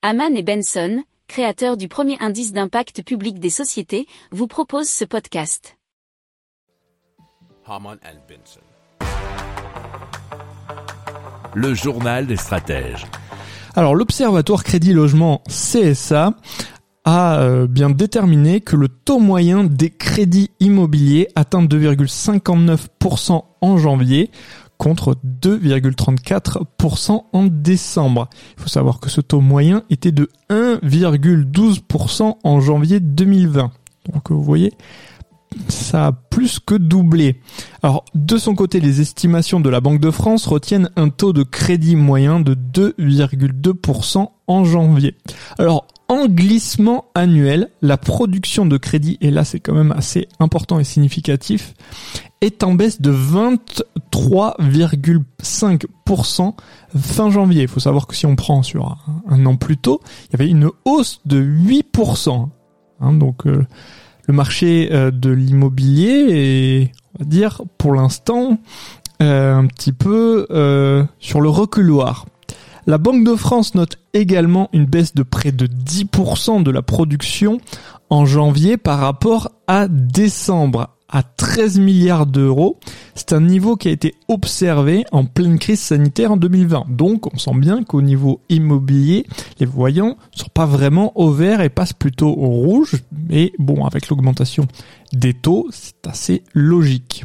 Haman et Benson, créateurs du premier indice d'impact public des sociétés, vous proposent ce podcast. Haman and Benson. Le journal des stratèges. Alors l'Observatoire Crédit Logement CSA a euh, bien déterminé que le taux moyen des crédits immobiliers atteint 2,59% en janvier contre 2,34% en décembre. Il faut savoir que ce taux moyen était de 1,12% en janvier 2020. Donc vous voyez, ça a plus que doublé. Alors, de son côté, les estimations de la Banque de France retiennent un taux de crédit moyen de 2,2% en janvier. Alors, en glissement annuel, la production de crédit, et là c'est quand même assez important et significatif, est en baisse de 23,5% fin janvier. Il faut savoir que si on prend sur un, an plus tôt, il y avait une hausse de 8%. Hein, donc euh, le marché euh, de l'immobilier est, on va dire, pour l'instant, euh, un petit peu sur le reculoir. La Banque de France note également une baisse de près de 10% de la production en janvier par rapport à décembre à 13 milliards d'euros. C'est un niveau qui a été observé en pleine crise sanitaire en 2020. Donc on sent bien qu'au niveau immobilier, les voyants ne sont pas vraiment au vert et passent plutôt au rouge. Mais bon, avec l'augmentation des taux, c'est assez logique.